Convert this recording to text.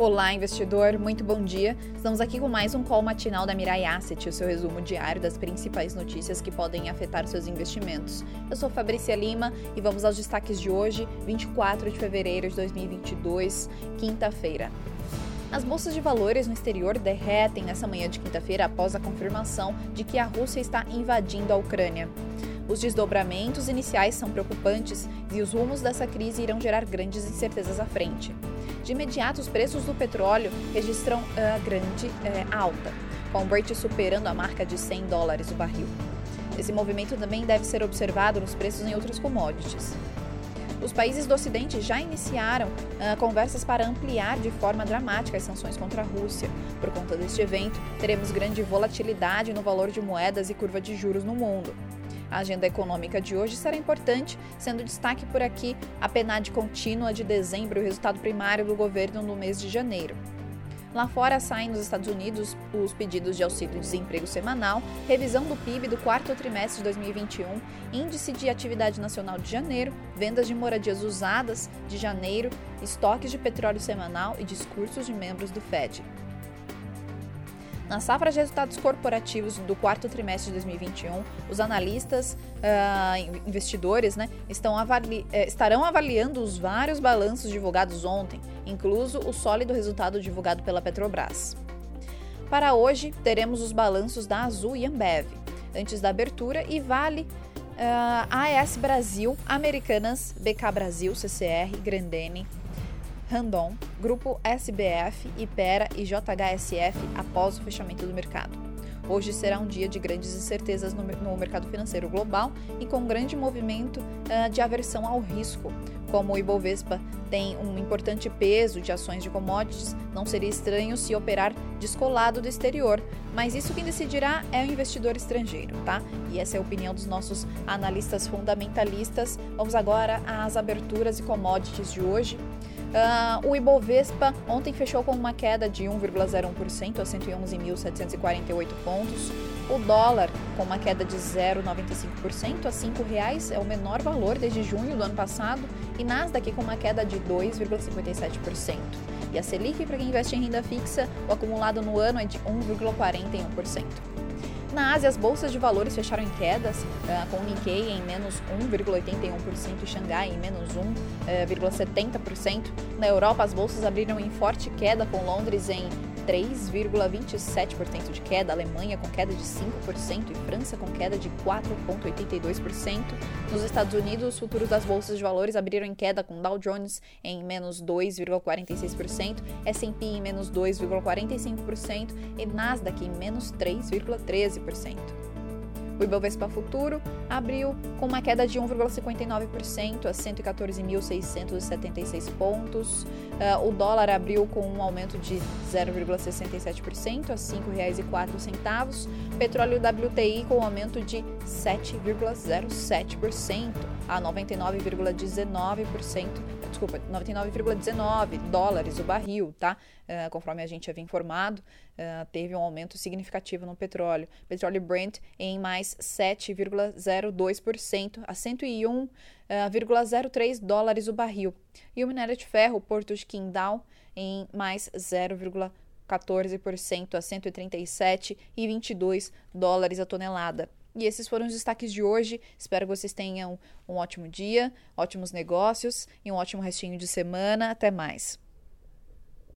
Olá, investidor, muito bom dia. Estamos aqui com mais um call matinal da Mirai Asset, o seu resumo diário das principais notícias que podem afetar seus investimentos. Eu sou Fabrícia Lima e vamos aos destaques de hoje, 24 de fevereiro de 2022, quinta-feira. As bolsas de valores no exterior derretem nessa manhã de quinta-feira após a confirmação de que a Rússia está invadindo a Ucrânia. Os desdobramentos iniciais são preocupantes e os rumos dessa crise irão gerar grandes incertezas à frente. De imediato, os preços do petróleo registram uh, grande uh, alta, com o Brent superando a marca de 100 dólares o barril. Esse movimento também deve ser observado nos preços em outras commodities. Os países do Ocidente já iniciaram uh, conversas para ampliar de forma dramática as sanções contra a Rússia. Por conta deste evento, teremos grande volatilidade no valor de moedas e curva de juros no mundo. A agenda econômica de hoje será importante, sendo destaque por aqui a PNAD contínua de dezembro e o resultado primário do governo no mês de janeiro. Lá fora saem nos Estados Unidos os pedidos de auxílio-desemprego semanal, revisão do PIB do quarto trimestre de 2021, índice de atividade nacional de janeiro, vendas de moradias usadas de janeiro, estoques de petróleo semanal e discursos de membros do Fed. Na safra de resultados corporativos do quarto trimestre de 2021, os analistas, uh, investidores, né, avali eh, estarão avaliando os vários balanços divulgados ontem, incluso o sólido resultado divulgado pela Petrobras. Para hoje, teremos os balanços da Azul e Ambev, antes da abertura, e Vale, uh, AES Brasil, Americanas, BK Brasil, CCR, Grandene, Randon, Grupo SBF, Ipera e JHSF após o fechamento do mercado. Hoje será um dia de grandes incertezas no, mercado financeiro global e com grande movimento uh, de aversão ao risco. Como o Ibovespa tem um importante peso de ações de commodities, não seria estranho se operar descolado do exterior, mas isso quem decidirá é o investidor estrangeiro, tá? E essa é a opinião dos nossos analistas fundamentalistas. Vamos agora às aberturas e commodities de hoje. Uh, o Ibovespa ontem fechou com uma queda de 1,01% a 111.748 pontos. O dólar com uma queda de 0,95% a R$ reais é o menor valor desde junho do ano passado. E Nasdaq com uma queda de 2,57%. E a Selic, para quem investe em renda fixa, o acumulado no ano é de 1,41%. Na Ásia, as bolsas de valores fecharam em quedas, uh, com o Nikkei em menos 1,81% e Xangai em menos 1,70%. Na Europa, as bolsas abriram em forte queda, com Londres em 3,27% de queda, Alemanha com queda de 5% e França com queda de 4,82%. Nos Estados Unidos, os futuros das bolsas de valores abriram em queda com Dow Jones em menos 2,46%, S&P em menos 2,45% e Nasdaq em menos 3,13%. O Ibovespa Futuro abriu com uma queda de 1,59% a 114.676 pontos. Uh, o dólar abriu com um aumento de 0,67% a R$ 5,04. Petróleo WTI com um aumento de 7,07% a 99,19%, desculpa, 99,19 dólares o barril, tá? Uh, conforme a gente havia informado, uh, teve um aumento significativo no petróleo. Petróleo Brent em mais 7,02% a 101,03 dólares o barril. E o minério de ferro, Porto de Qingdao, em mais 0,14% a 137,22 dólares a tonelada. E esses foram os destaques de hoje. Espero que vocês tenham um ótimo dia, ótimos negócios e um ótimo restinho de semana. Até mais.